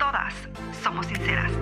todas somos sinceras.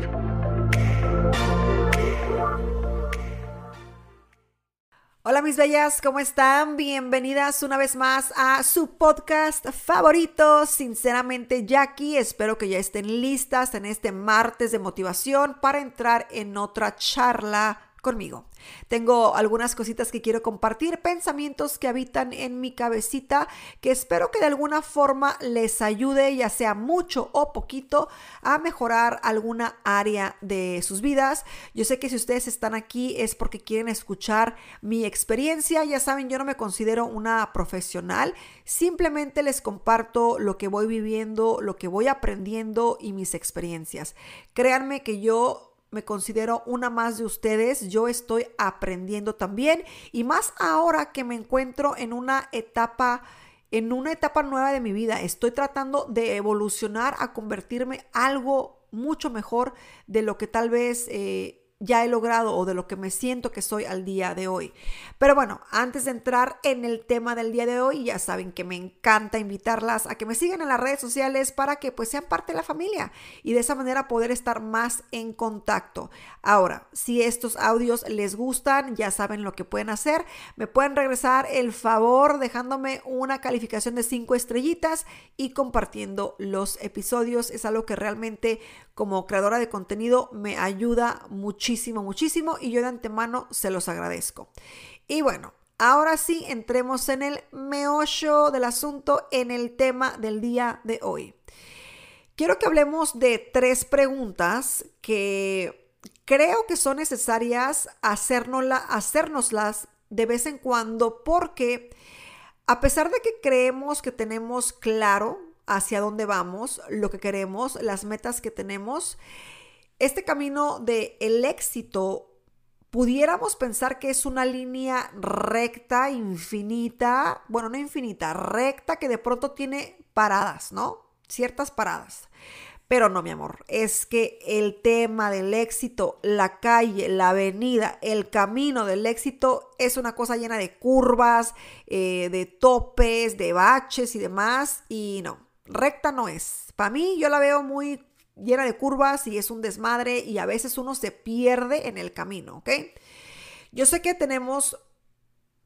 Hola mis bellas, ¿cómo están? Bienvenidas una vez más a su podcast favorito, sinceramente Jackie. Espero que ya estén listas en este martes de motivación para entrar en otra charla conmigo. Tengo algunas cositas que quiero compartir, pensamientos que habitan en mi cabecita, que espero que de alguna forma les ayude, ya sea mucho o poquito, a mejorar alguna área de sus vidas. Yo sé que si ustedes están aquí es porque quieren escuchar mi experiencia. Ya saben, yo no me considero una profesional, simplemente les comparto lo que voy viviendo, lo que voy aprendiendo y mis experiencias. Créanme que yo me considero una más de ustedes, yo estoy aprendiendo también y más ahora que me encuentro en una etapa en una etapa nueva de mi vida, estoy tratando de evolucionar a convertirme algo mucho mejor de lo que tal vez eh, ya he logrado o de lo que me siento que soy al día de hoy. Pero bueno, antes de entrar en el tema del día de hoy, ya saben que me encanta invitarlas a que me sigan en las redes sociales para que pues sean parte de la familia y de esa manera poder estar más en contacto. Ahora, si estos audios les gustan, ya saben lo que pueden hacer. Me pueden regresar el favor dejándome una calificación de cinco estrellitas y compartiendo los episodios. Es algo que realmente como creadora de contenido me ayuda muchísimo, muchísimo y yo de antemano se los agradezco. Y bueno, ahora sí, entremos en el meollo del asunto, en el tema del día de hoy. Quiero que hablemos de tres preguntas que creo que son necesarias hacérnoslas de vez en cuando porque a pesar de que creemos que tenemos claro hacia dónde vamos, lo que queremos, las metas que tenemos. Este camino de el éxito pudiéramos pensar que es una línea recta, infinita, bueno, no infinita, recta que de pronto tiene paradas, ¿no? Ciertas paradas. Pero no, mi amor, es que el tema del éxito, la calle, la avenida, el camino del éxito es una cosa llena de curvas, eh, de topes, de baches y demás. Y no, recta no es. Para mí yo la veo muy llena de curvas y es un desmadre y a veces uno se pierde en el camino, ¿ok? Yo sé que tenemos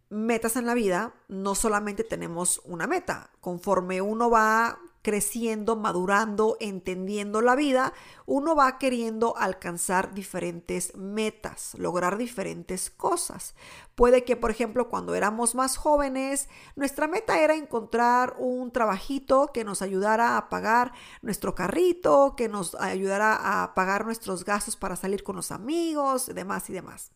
metas en la vida, no solamente tenemos una meta. Conforme uno va creciendo, madurando, entendiendo la vida, uno va queriendo alcanzar diferentes metas, lograr diferentes cosas. Puede que, por ejemplo, cuando éramos más jóvenes, nuestra meta era encontrar un trabajito que nos ayudara a pagar nuestro carrito, que nos ayudara a pagar nuestros gastos para salir con los amigos, demás y demás.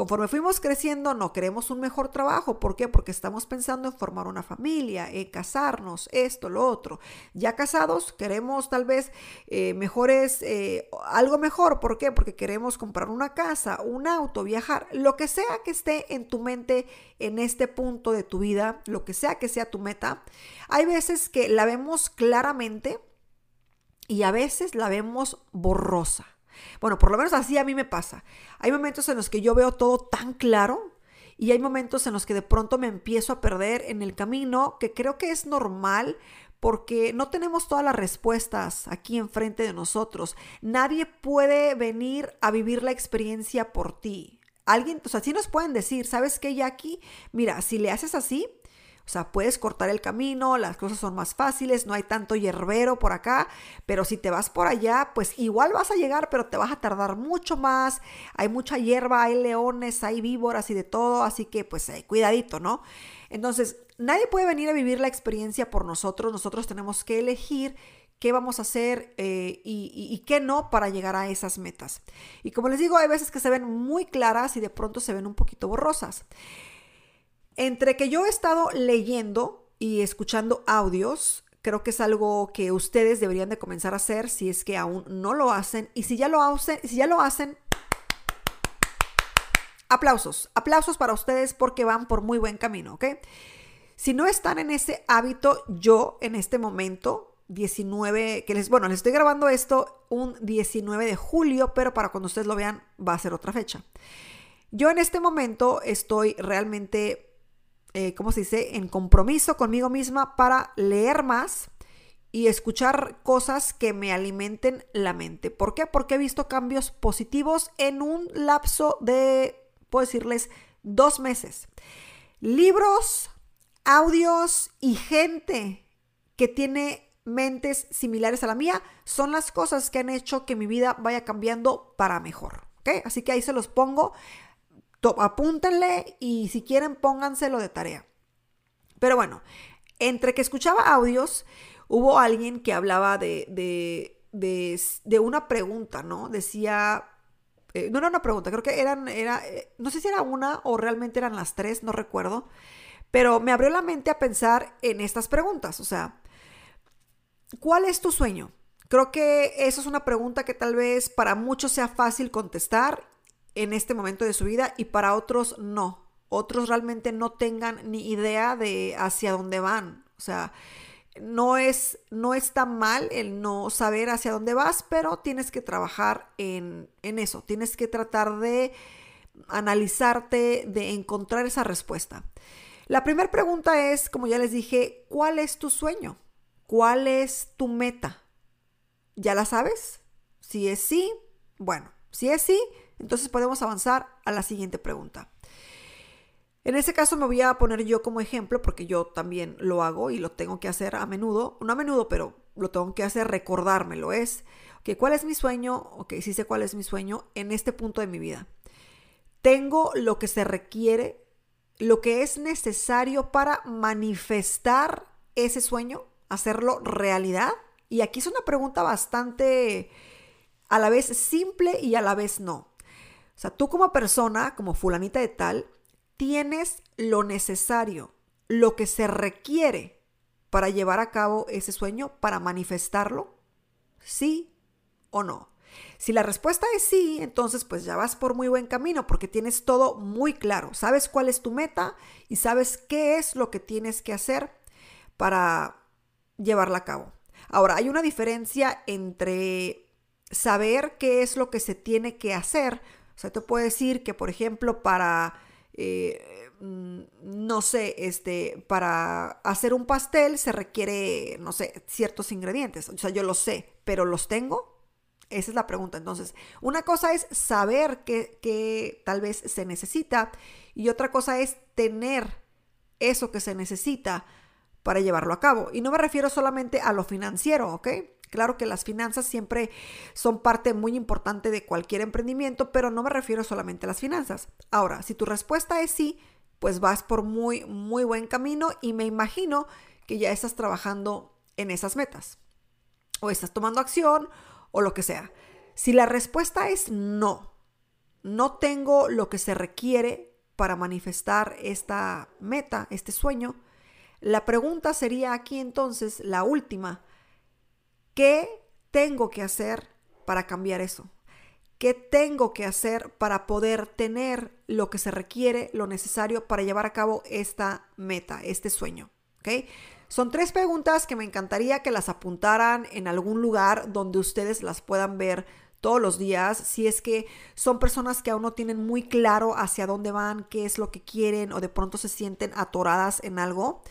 Conforme fuimos creciendo, no queremos un mejor trabajo. ¿Por qué? Porque estamos pensando en formar una familia, en casarnos, esto, lo otro. Ya casados, queremos tal vez eh, mejores, eh, algo mejor. ¿Por qué? Porque queremos comprar una casa, un auto, viajar, lo que sea que esté en tu mente en este punto de tu vida, lo que sea que sea tu meta. Hay veces que la vemos claramente y a veces la vemos borrosa. Bueno, por lo menos así a mí me pasa. Hay momentos en los que yo veo todo tan claro y hay momentos en los que de pronto me empiezo a perder en el camino, que creo que es normal porque no tenemos todas las respuestas aquí enfrente de nosotros. Nadie puede venir a vivir la experiencia por ti. Alguien, o sea, sí nos pueden decir, ¿sabes qué, Jackie? Mira, si le haces así, o sea, puedes cortar el camino, las cosas son más fáciles, no hay tanto hierbero por acá, pero si te vas por allá, pues igual vas a llegar, pero te vas a tardar mucho más. Hay mucha hierba, hay leones, hay víboras y de todo, así que pues eh, cuidadito, ¿no? Entonces, nadie puede venir a vivir la experiencia por nosotros, nosotros tenemos que elegir qué vamos a hacer eh, y, qué no para llegar a esas metas. Y como les digo, hay veces que se ven muy claras y de pronto se ven un poquito borrosas. Entre que yo he estado leyendo y escuchando audios, Creo que es algo que ustedes deberían de comenzar a hacer si es que aún no lo hacen. Y si ya lo hacen, si ya lo hacen, aplausos, aplausos para ustedes porque van por muy buen camino, ¿ok? Si no están en ese hábito, yo en este momento, 19, que les, bueno, les estoy grabando esto un 19 de julio, pero para cuando ustedes lo vean va a ser otra fecha. Yo en este momento estoy realmente eh, ¿cómo se dice?, en compromiso conmigo misma para leer más y escuchar cosas que me alimenten la mente. ¿Por qué? Porque he visto cambios positivos en un lapso de, puedo decirles, dos meses. Libros, audios y gente que tiene mentes similares a la mía son las cosas que han hecho que mi vida vaya cambiando para mejor. ¿ok? Así que ahí se los pongo apúntenle y si quieren pónganselo de tarea. Pero bueno, entre que escuchaba audios, hubo alguien que hablaba de, de, una pregunta, ¿no? Decía, eh, no era una pregunta, creo que eran, era, eh, no sé si era una o realmente eran las tres, no recuerdo, pero me abrió la mente a pensar en estas preguntas, o sea, ¿cuál es tu sueño? Creo que eso es una pregunta que tal vez para muchos sea fácil contestar en este momento de su vida y para otros no. Otros realmente no tengan ni idea de hacia dónde van. O sea, no es, no está mal el no saber hacia dónde vas, pero tienes que trabajar en, en eso. Tienes que tratar de analizarte, de encontrar esa respuesta. La primera pregunta es, como ya les dije, ¿cuál es tu sueño? ¿Cuál es tu meta? ¿Ya la sabes? Si es sí, bueno, si es sí, entonces podemos avanzar a la siguiente pregunta. En ese caso me voy a poner yo como ejemplo porque yo también lo hago y lo tengo que hacer a menudo, no a menudo, pero lo tengo que hacer recordármelo. Es, que ¿cuál es mi sueño? Ok, sí sé cuál es mi sueño en este punto de mi vida. Tengo lo que se requiere, lo que es necesario para manifestar ese sueño, hacerlo realidad. Y aquí es una pregunta bastante a la vez simple y a la vez no. O sea, tú como persona, como fulanita de tal, tienes lo necesario, lo que se requiere para llevar a cabo ese sueño, para manifestarlo, sí o no. Si la respuesta es sí, entonces pues ya vas por muy buen camino porque tienes todo muy claro. Sabes cuál es tu meta y sabes qué es lo que tienes que hacer para llevarla a cabo. Ahora, hay una diferencia entre saber qué es lo que se tiene que hacer o sea, te puedo decir que, por ejemplo, para, eh, mm, no sé, este, para hacer un pastel se requiere, no sé, ciertos ingredientes. O sea, yo lo sé, pero ¿los tengo? Esa es la pregunta. Entonces, una cosa es saber que, tal vez se necesita y otra cosa es tener eso que se necesita para llevarlo a cabo. Y no me refiero solamente a lo financiero, ¿ok? Claro que las finanzas siempre son parte muy importante de cualquier emprendimiento, pero no me refiero solamente a las finanzas. Ahora, si tu respuesta es sí, pues vas por muy, muy buen camino y me imagino que ya estás trabajando en esas metas o estás tomando acción o lo que sea. Si la respuesta es no, no tengo lo que se requiere para manifestar esta meta, este sueño, la pregunta sería aquí entonces, la última, ¿Qué tengo que hacer para cambiar eso? ¿Qué tengo que hacer para poder tener lo que se requiere, lo necesario para llevar a cabo esta meta, este sueño? ¿Ok? Son tres preguntas que me encantaría que las apuntaran en algún lugar donde ustedes las puedan ver todos los días, si es que son personas que aún no tienen muy claro hacia dónde van, qué es lo que quieren o de pronto se sienten atoradas en algo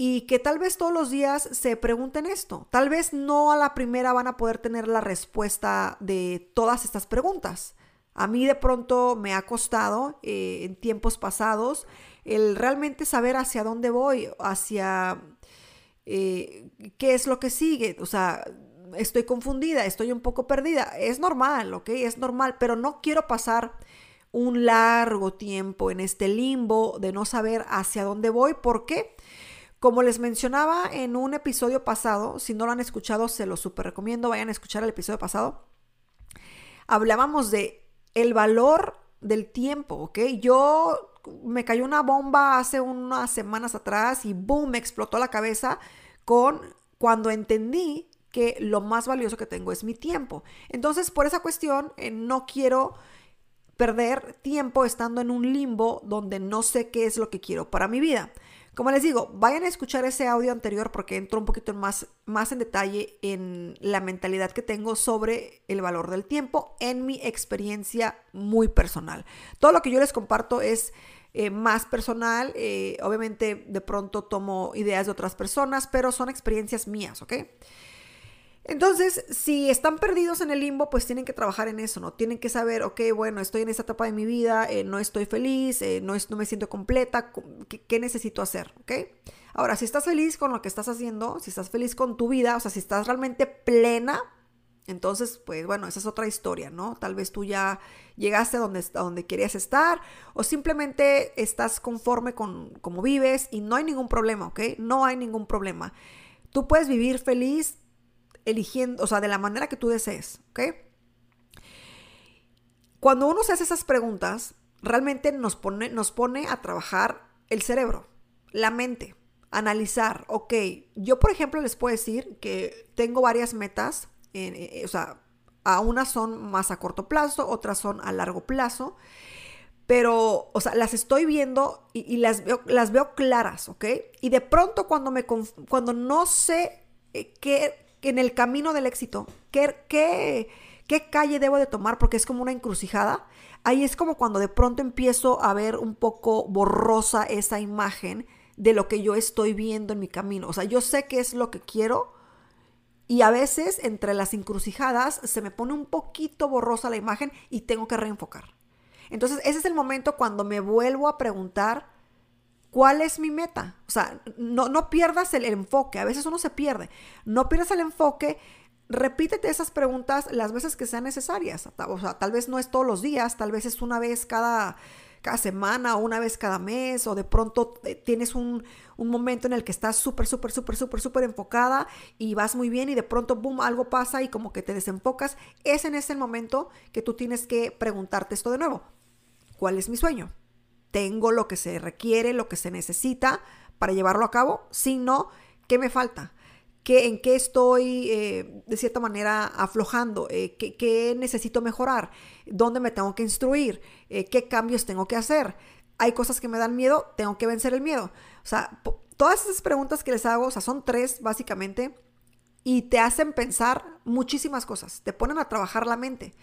y que tal vez todos los días se pregunten esto. Tal vez no a la primera van a poder tener la respuesta de todas estas preguntas. A mí de pronto me ha costado eh, en tiempos pasados el realmente saber hacia dónde voy, hacia eh, qué es lo que sigue. O sea, estoy confundida, estoy un poco perdida. Es normal, ¿ok? Es normal, pero no quiero pasar un largo tiempo en este limbo de no saber hacia dónde voy. ¿Por qué? Como les mencionaba en un episodio pasado, si no lo han escuchado, se lo super recomiendo, vayan a escuchar el episodio pasado. Hablábamos de el valor del tiempo, ¿ok? Yo me cayó una bomba hace unas semanas atrás y boom, me explotó la cabeza con cuando entendí que lo más valioso que tengo es mi tiempo. Entonces, por esa cuestión, eh, no quiero perder tiempo estando en un limbo donde no sé qué es lo que quiero para mi vida. Como les digo, vayan a escuchar ese audio anterior porque entro un poquito más, más en detalle en la mentalidad que tengo sobre el valor del tiempo en mi experiencia muy personal. Todo lo que yo les comparto es eh, más personal. Eh, obviamente de pronto tomo ideas de otras personas, pero son experiencias mías, ¿ok? Entonces, si están perdidos en el limbo, pues tienen que trabajar en eso, ¿no? Tienen que saber, ok, bueno, estoy en esta etapa de mi vida, eh, no estoy feliz, no, no, me siento completa, ¿qué, ¿qué, necesito hacer? ¿Ok? Ahora, si estás feliz con lo que estás haciendo, si estás feliz con tu vida, o sea, si estás realmente plena, entonces, pues bueno, esa es otra historia, ¿no? Tal vez tú ya llegaste a donde, a donde querías estar o simplemente estás conforme con cómo vives y no hay ningún problema, ¿ok? No hay ningún problema. Tú puedes vivir feliz eligiendo, o sea, de la manera que tú desees, ¿ok? Cuando uno se hace esas preguntas, realmente nos pone, nos pone a trabajar el cerebro, la mente, analizar, ok, yo por ejemplo les puedo decir que tengo varias metas eh, o sea, a unas son más a corto plazo, otras son a largo plazo, pero, o sea, las estoy viendo y, las, veo, las veo claras, ¿ok? Y de pronto cuando, me cuando no sé eh, qué, en el camino del éxito, qué, qué, qué calle debo de tomar, porque es como una encrucijada, ahí es como cuando de pronto empiezo a ver un poco borrosa esa imagen de lo que yo estoy viendo en mi camino. O sea, yo sé qué es lo que quiero, y a veces entre las encrucijadas se me pone un poquito borrosa la imagen y tengo que reenfocar. Entonces ese es el momento cuando me vuelvo a preguntar cuál es mi meta. O sea, no, no pierdas el enfoque. A veces uno se pierde. No pierdas el enfoque. Repítete esas preguntas las veces que sean necesarias. O sea, tal vez no es todos los días, tal vez es una vez cada cada semana o una vez cada mes o de pronto eh, tienes un, momento en el que estás súper, súper, súper, súper, súper enfocada y vas muy bien y de pronto, boom, algo pasa y como que te desenfocas. Es en ese momento que tú tienes que preguntarte esto de nuevo. ¿Cuál es mi sueño? ¿Tengo lo que se requiere, lo que se necesita para llevarlo a cabo? Si no, ¿qué me falta? en qué estoy eh, de cierta manera aflojando, eh, ¿qué, necesito mejorar, dónde me tengo que instruir, eh, qué cambios tengo que hacer. Hay cosas que me dan miedo, tengo que vencer el miedo. O sea, todas esas preguntas que les hago, o sea, son tres básicamente, y te hacen pensar muchísimas cosas, te ponen a trabajar la mente.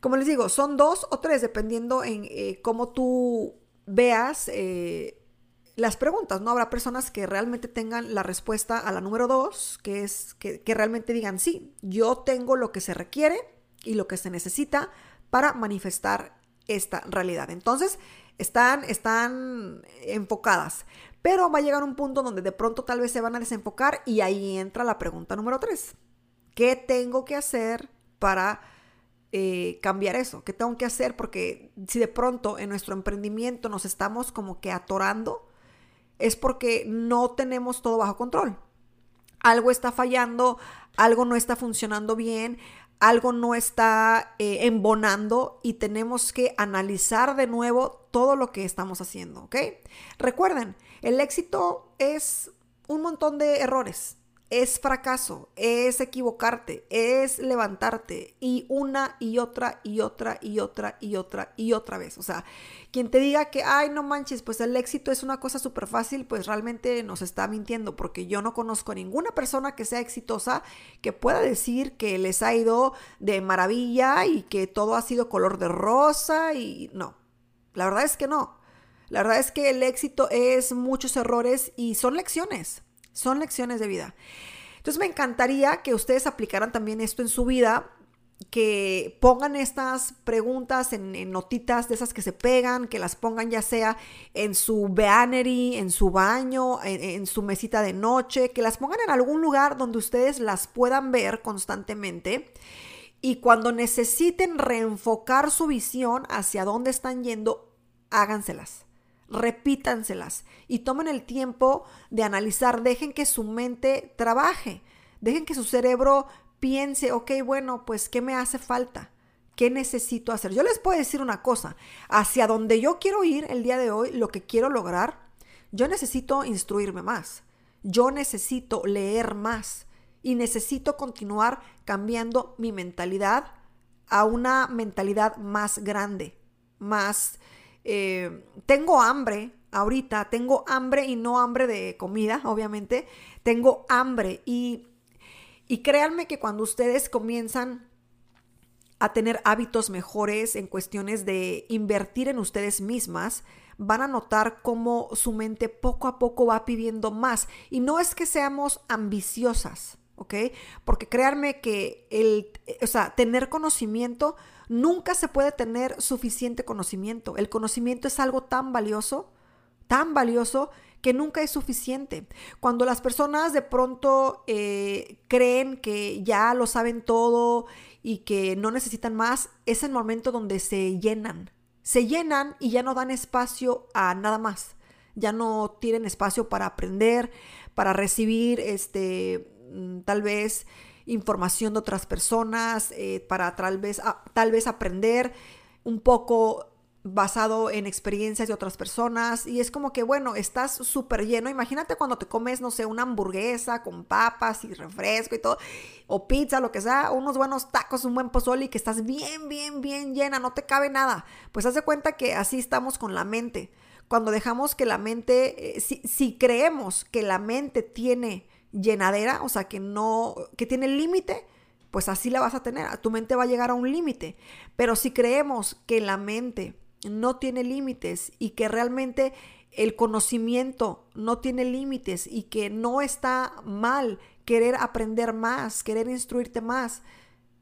Como les digo, son dos o tres, dependiendo en cómo tú veas las preguntas, ¿no? Habrá personas que realmente tengan la respuesta a la número dos, que es que, realmente digan, sí, yo tengo lo que se requiere y lo que se necesita para manifestar esta realidad. Entonces, están, están enfocadas, pero va a llegar un punto donde de pronto tal vez se van a desenfocar y ahí entra la pregunta número tres. ¿Qué tengo que hacer para eh, cambiar eso? ¿Qué tengo que hacer? Porque si de pronto en nuestro emprendimiento nos estamos como que atorando, es porque no tenemos todo bajo control. Algo está fallando, algo no está funcionando bien, algo no está eh, embonando y tenemos que analizar de nuevo todo lo que estamos haciendo, ¿ok? Recuerden, el éxito es un montón de errores es fracaso, es equivocarte, es levantarte y una y otra y otra y otra y otra y otra vez. O sea, quien te diga que, ay, no manches, pues el éxito es una cosa súper fácil, pues realmente nos está mintiendo porque yo no conozco a ninguna persona que sea exitosa que pueda decir que les ha ido de maravilla y que todo ha sido color de rosa y no, la verdad es que no. La verdad es que el éxito es muchos errores y son lecciones. Son lecciones de vida. Entonces me encantaría que ustedes aplicaran también esto en su vida, que pongan estas preguntas en, notitas de esas que se pegan, que las pongan ya sea en su beanery, en su baño, en, en su mesita de noche, que las pongan en algún lugar donde ustedes las puedan ver constantemente. Y cuando necesiten reenfocar su visión hacia dónde están yendo, háganselas repítanselas y tomen el tiempo de analizar, dejen que su mente trabaje, dejen que su cerebro piense, ok, bueno, pues, ¿qué me hace falta? ¿Qué necesito hacer? Yo les puedo decir una cosa, hacia donde yo quiero ir el día de hoy, lo que quiero lograr, yo necesito instruirme más. Yo necesito leer más y necesito continuar cambiando mi mentalidad a una mentalidad más grande, más... Eh, tengo hambre ahorita, tengo hambre y no hambre de comida, obviamente, tengo hambre y, y créanme que cuando ustedes comienzan a tener hábitos mejores en cuestiones de invertir en ustedes mismas, van a notar cómo su mente poco a poco va pidiendo más. Y no es que seamos ambiciosas, ¿ok? Porque créanme que el, o sea, tener conocimiento, nunca se puede tener suficiente conocimiento. El conocimiento es algo tan valioso, tan valioso que nunca es suficiente. Cuando las personas de pronto eh, creen que ya lo saben todo y que no necesitan más, es el momento donde se llenan. Se llenan y ya no dan espacio a nada más. Ya no tienen espacio para aprender, para recibir este, tal vez información de otras personas, eh, para tal vez, tal vez aprender un poco basado en experiencias de otras personas y es como que, bueno, estás súper lleno. Imagínate cuando te comes, no sé, una hamburguesa con papas y refresco y todo, o pizza, lo que sea, unos buenos tacos, un buen pozole y que estás bien, bien, bien llena, no te cabe nada. Pues haz de cuenta que así estamos con la mente. Cuando dejamos que la mente, eh, si, si creemos que la mente tiene llenadera, o sea, que no, que tiene límite, pues así la vas a tener. Tu mente va a llegar a un límite. Pero si creemos que la mente no tiene límites y que realmente el conocimiento no tiene límites y que no está mal querer aprender más, querer instruirte más.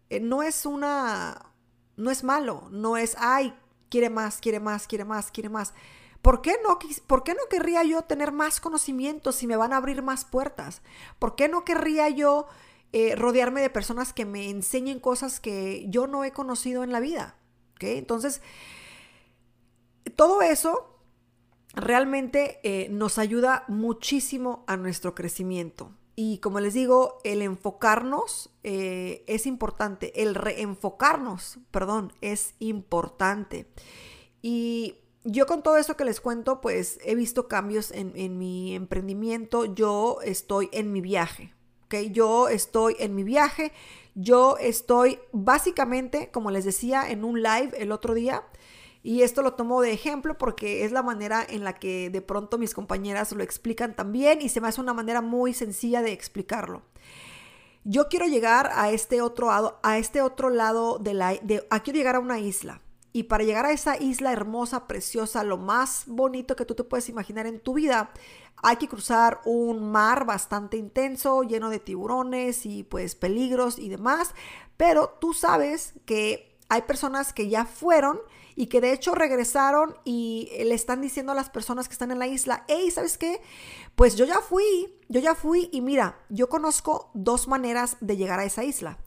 Eh, no es una, no es malo, no es, ay, quiere más, quiere más, quiere más, quiere más. ¿Por qué, no, ¿Por qué no querría yo tener más conocimiento si me van a abrir más puertas? ¿Por qué no querría yo eh, rodearme de personas que me enseñen cosas que yo no he conocido en la vida? ¿Okay? Entonces, todo eso realmente eh, nos ayuda muchísimo a nuestro crecimiento. Y como les digo, el enfocarnos eh, es importante, el reenfocarnos, perdón, es importante. Y yo con todo eso que les cuento, pues he visto cambios en, en mi emprendimiento, yo estoy en mi viaje, ¿ok? Yo estoy en mi viaje, yo estoy básicamente, como les decía en un live el otro día, y esto lo tomo de ejemplo porque es la manera en la que de pronto mis compañeras lo explican también y se me hace una manera muy sencilla de explicarlo. Yo quiero llegar a este otro lado, a este otro lado de la, de, quiero llegar a una isla. Y para llegar a esa isla hermosa, preciosa, lo más bonito que tú te puedes imaginar en tu vida, hay que cruzar un mar bastante intenso, lleno de tiburones y pues peligros y demás. Pero tú sabes que hay personas que ya fueron y que de hecho regresaron y le están diciendo a las personas que están en la isla, hey, ¿sabes qué? Pues yo ya fui, yo ya fui y mira, yo conozco dos maneras de llegar a esa isla.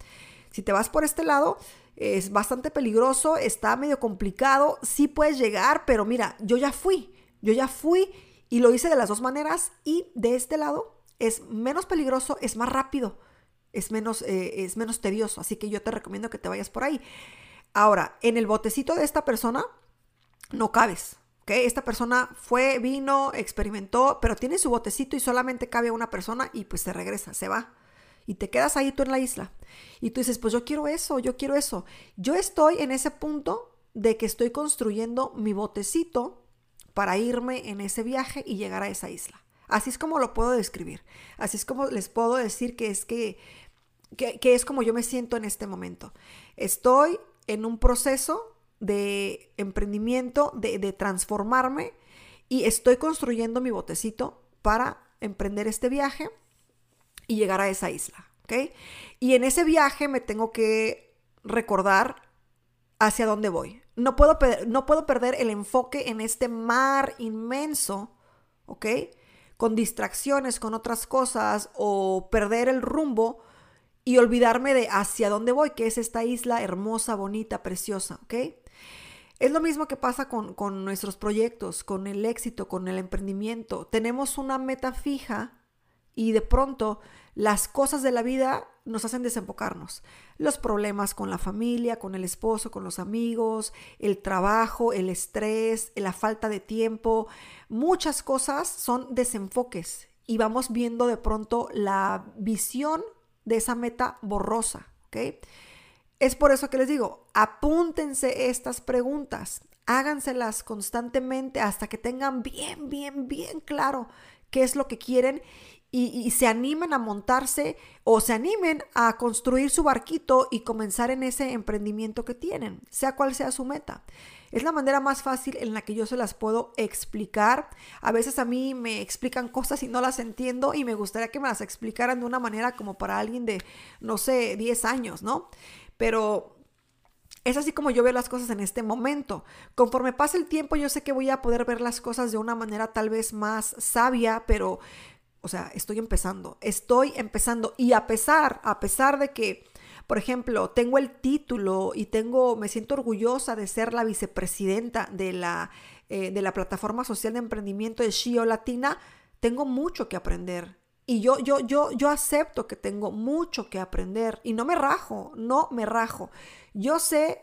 Si te vas por este lado, es bastante peligroso, está medio complicado, sí puedes llegar, pero mira, yo ya fui, yo ya fui y lo hice de las dos maneras y de este lado es menos peligroso, es más rápido, es menos, eh, es menos tedioso, así que yo te recomiendo que te vayas por ahí. Ahora, en el botecito de esta persona no cabes. ¿ok? Esta persona fue, vino, experimentó, pero tiene su botecito y solamente cabe una persona y pues se regresa, se va. Y te quedas ahí tú en la isla. Y tú dices, pues yo quiero eso, yo quiero eso. Yo estoy en ese punto de que estoy construyendo mi botecito para irme en ese viaje y llegar a esa isla. Así es como lo puedo describir. Así es como les puedo decir que es que, que, es como yo me siento en este momento. Estoy en un proceso de emprendimiento, de, transformarme y estoy construyendo mi botecito para emprender este viaje y llegar a esa isla, ¿ok? Y en ese viaje me tengo que recordar hacia dónde voy. No puedo, no puedo perder el enfoque en este mar inmenso, ¿ok? Con distracciones, con otras cosas o perder el rumbo y olvidarme de hacia dónde voy, que es esta isla hermosa, bonita, preciosa, ¿ok? Es lo mismo que pasa con, con nuestros proyectos, con el éxito, con el emprendimiento. Tenemos una meta fija y de pronto las cosas de la vida nos hacen desenfocarnos. Los problemas con la familia, con el esposo, con los amigos, el trabajo, el estrés, la falta de tiempo, muchas cosas son desenfoques y vamos viendo de pronto la visión de esa meta borrosa. Es por eso que les digo, apúntense estas preguntas, háganselas constantemente hasta que tengan bien, bien, bien claro qué es lo que quieren y, se animen a montarse o se animen a construir su barquito y comenzar en ese emprendimiento que tienen, sea cual sea su meta. Es la manera más fácil en la que yo se las puedo explicar. A veces a mí me explican cosas y no las entiendo y me gustaría que me las explicaran de una manera como para alguien de, no sé, 10 años, ¿no? Pero es así como yo veo las cosas en este momento. Conforme pasa el tiempo, yo sé que voy a poder ver las cosas de una manera tal vez más sabia, pero, o sea, estoy empezando, estoy empezando. Y a pesar, a pesar de que, por ejemplo, tengo el título y tengo, me siento orgullosa de ser la vicepresidenta de la, eh, de la plataforma social de emprendimiento de Shio Latina, tengo mucho que aprender. Y yo, yo, yo, yo acepto que tengo mucho que aprender y no me rajo, no me rajo. Yo sé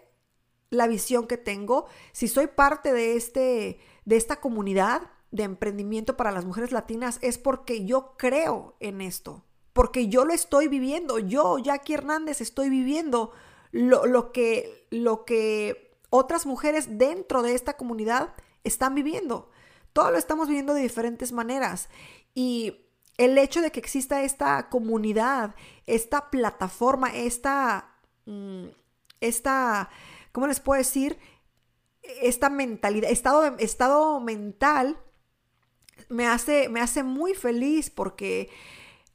la visión que tengo. Si soy parte de, este, de esta comunidad de emprendimiento para las mujeres latinas, es porque yo creo en esto, porque yo lo estoy viviendo. Yo, Jackie Hernández, estoy viviendo lo, lo que, lo que otras mujeres dentro de esta comunidad están viviendo. Todo lo estamos viviendo de diferentes maneras. Y el hecho de que exista esta comunidad, esta plataforma, esta, mm, esta, ¿cómo les puedo decir? Esta mentalidad, estado, estado mental, me hace, me hace muy feliz porque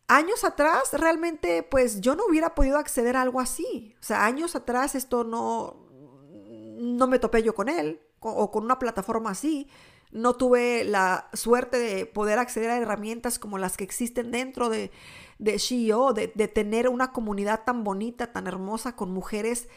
años atrás realmente pues yo no hubiera podido acceder a algo así. O sea, años atrás esto no, no me topé yo con él o con una plataforma así no tuve la suerte de poder acceder a herramientas como las que existen dentro de, de SheO, de, de tener una comunidad tan bonita, tan hermosa, con mujeres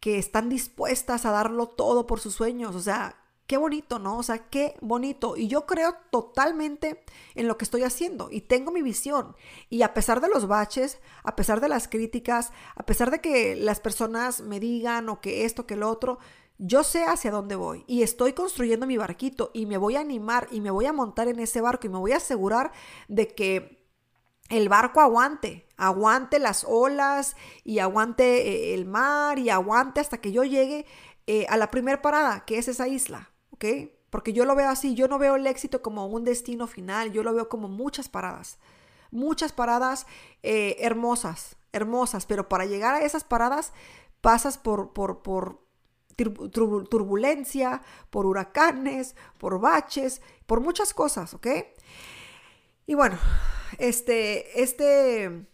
que están dispuestas a darlo todo por sus sueños. O sea, qué bonito, ¿no? O sea, qué bonito. Y yo creo totalmente en lo que estoy haciendo y tengo mi visión. Y a pesar de los baches, a pesar de las críticas, a pesar de que las personas me digan o que esto, que lo otro, yo sé hacia dónde voy y estoy construyendo mi barquito y me voy a animar y me voy a montar en ese barco y me voy a asegurar de que el barco aguante, aguante las olas y aguante eh, el mar y aguante hasta que yo llegue eh, a la primera parada, que es esa isla, Porque yo lo veo así, yo no veo el éxito como un destino final, yo lo veo como muchas paradas, muchas paradas eh, hermosas, hermosas, pero para llegar a esas paradas pasas por, por, por, turbulencia, por huracanes, por baches, por muchas cosas, ¿ok? Y bueno, este, este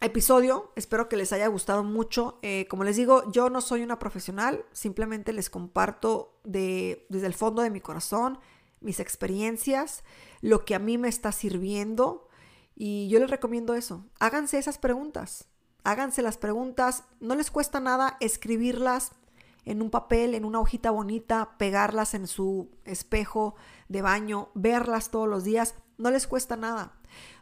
episodio espero que les haya gustado mucho. Eh, como les digo, yo no soy una profesional, simplemente les comparto de, desde el fondo de mi corazón mis experiencias, lo que a mí me está sirviendo. Y yo les recomiendo eso. Háganse esas preguntas. Háganse las preguntas. No les cuesta nada escribirlas en un papel, en una hojita bonita, pegarlas en su espejo de baño, verlas todos los días, no les cuesta nada.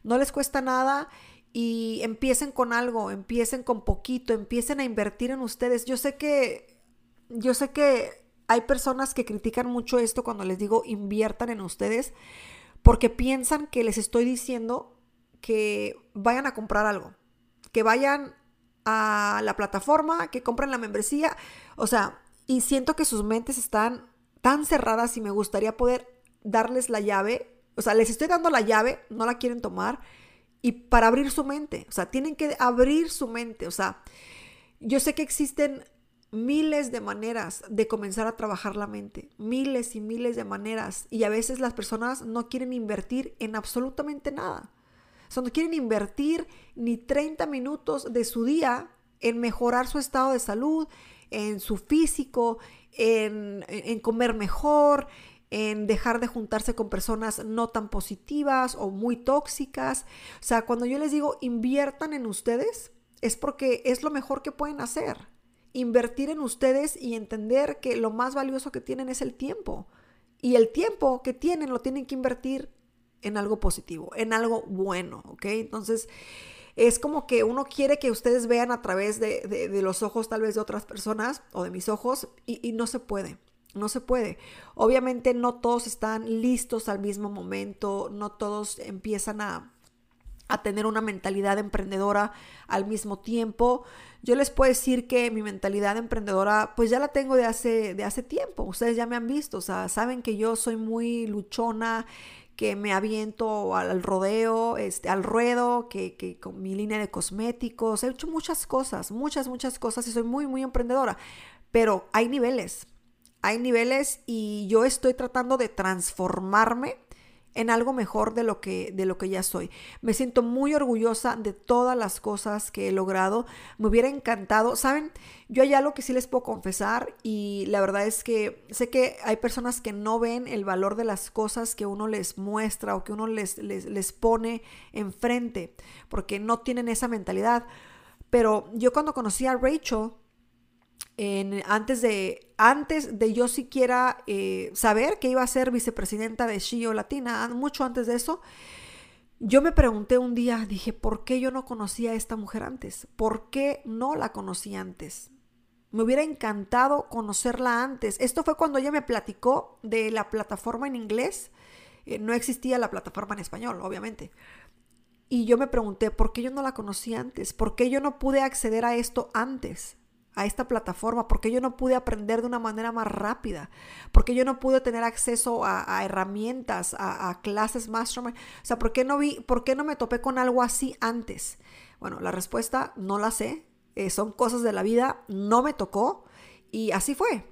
No les cuesta nada y empiecen con algo, empiecen con poquito, empiecen a invertir en ustedes. Yo sé que yo sé que hay personas que critican mucho esto cuando les digo inviertan en ustedes porque piensan que les estoy diciendo que vayan a comprar algo, que vayan a la plataforma, que compren la membresía. O sea, y siento que sus mentes están tan cerradas y me gustaría poder darles la llave. O sea, les estoy dando la llave, no la quieren tomar. Y para abrir su mente, o sea, tienen que abrir su mente. O sea, yo sé que existen miles de maneras de comenzar a trabajar la mente, miles y miles de maneras. Y a veces las personas no quieren invertir en absolutamente nada. O sea, no quieren invertir ni 30 minutos de su día en mejorar su estado de salud, en su físico, en, comer mejor, en dejar de juntarse con personas no tan positivas o muy tóxicas. O sea, cuando yo les digo inviertan en ustedes, es porque es lo mejor que pueden hacer. Invertir en ustedes y entender que lo más valioso que tienen es el tiempo. Y el tiempo que tienen lo tienen que invertir en algo positivo, en algo bueno, ¿ok? Entonces, es como que uno quiere que ustedes vean a través de, los ojos tal vez de otras personas o de mis ojos y, no se puede. No se puede. Obviamente no todos están listos al mismo momento, no todos empiezan a, a tener una mentalidad emprendedora al mismo tiempo. Yo les puedo decir que mi mentalidad emprendedora pues ya la tengo de hace, de hace tiempo. Ustedes ya me han visto, o sea, saben que yo soy muy luchona, que me aviento al, rodeo, este, al ruedo, que, que con mi línea de cosméticos. He hecho muchas cosas, muchas, muchas cosas y soy muy, muy emprendedora. Pero hay niveles, hay niveles y yo estoy tratando de transformarme en algo mejor de lo que de lo que ya soy. Me siento muy orgullosa de todas las cosas que he logrado. Me hubiera encantado, saben, yo hay algo que sí les puedo confesar y la verdad es que sé que hay personas que no ven el valor de las cosas que uno les muestra o que uno les les, les pone enfrente porque no tienen esa mentalidad. Pero yo cuando conocí a Rachel antes, de, antes de yo siquiera eh, saber que iba a ser vicepresidenta de Shio Latina, mucho antes de eso, yo me pregunté un día, dije, ¿por qué yo no conocía a esta mujer antes? ¿Por qué no la conocí antes? Me hubiera encantado conocerla antes. Esto fue cuando ella me platicó de la plataforma en inglés. Eh, no existía la plataforma en español, obviamente. Y yo me pregunté, ¿por qué yo no la conocí antes? ¿Por qué yo no pude acceder a esto antes? A esta plataforma? porque yo no pude aprender de una manera más rápida? porque yo no pude tener acceso a, herramientas, a, clases mastermind? O sea, ¿por qué, no vi, ¿por qué no me topé con algo así antes? Bueno, la respuesta no la sé. Eh, son cosas de la vida, no me tocó y así fue.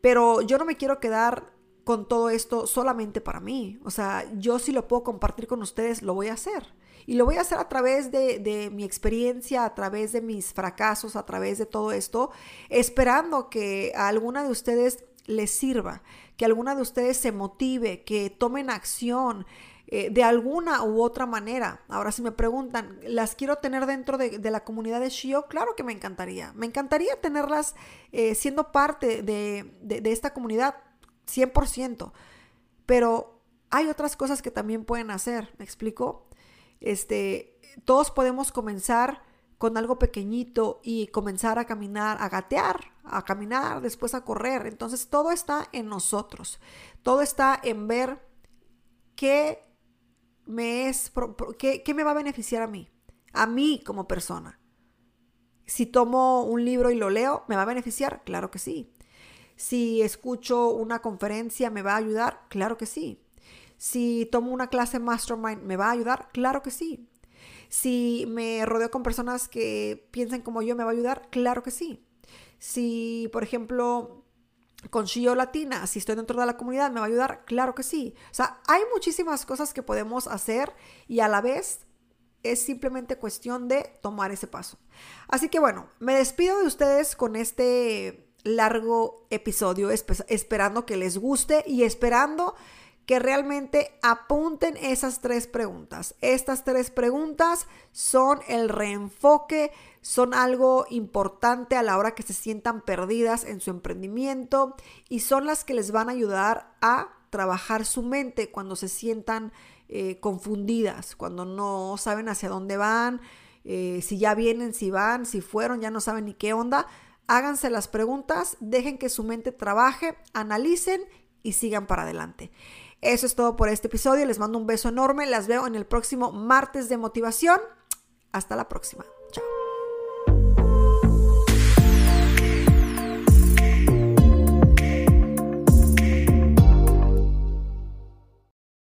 Pero yo no me quiero quedar con todo esto solamente para mí. O sea, yo si lo puedo compartir con ustedes, lo voy a hacer. Y lo voy a hacer a través de, mi experiencia, a través de mis fracasos, a través de todo esto, esperando que a alguna de ustedes les sirva, que alguna de ustedes se motive, que tomen acción eh, de alguna u otra manera. Ahora, si me preguntan, ¿las quiero tener dentro de, la comunidad de Shio? Claro que me encantaría. Me encantaría tenerlas eh, siendo parte de, de esta comunidad, 100%. Pero hay otras cosas que también pueden hacer, ¿me explico? Este, todos podemos comenzar con algo pequeñito y comenzar a caminar, a gatear, a caminar, después a correr. Entonces todo está en nosotros. Todo está en ver qué me es, qué, qué me va a beneficiar a mí, a mí como persona. Si tomo un libro y lo leo, ¿me va a beneficiar? Claro que sí. Si escucho una conferencia, ¿me va a ayudar? Claro que sí. Si tomo una clase mastermind, ¿me va a ayudar? Claro que sí. Si me rodeo con personas que piensen como yo, ¿me va a ayudar? Claro que sí. Si, por ejemplo, con Shio Latina, si estoy dentro de la comunidad, ¿me va a ayudar? Claro que sí. O sea, hay muchísimas cosas que podemos hacer y a la vez es simplemente cuestión de tomar ese paso. Así que bueno, me despido de ustedes con este largo episodio, esperando que les guste y esperando que realmente apunten esas tres preguntas. Estas tres preguntas son el reenfoque, son algo importante a la hora que se sientan perdidas en su emprendimiento y son las que les van a ayudar a trabajar su mente cuando se sientan eh, confundidas, cuando no saben hacia dónde van, eh, si ya vienen, si van, si fueron, ya no saben ni qué onda. Háganse las preguntas, dejen que su mente trabaje, analicen y sigan para adelante. Eso es todo por este episodio. Les mando un beso enorme. Las veo en el próximo martes de motivación. Hasta la próxima. Chao.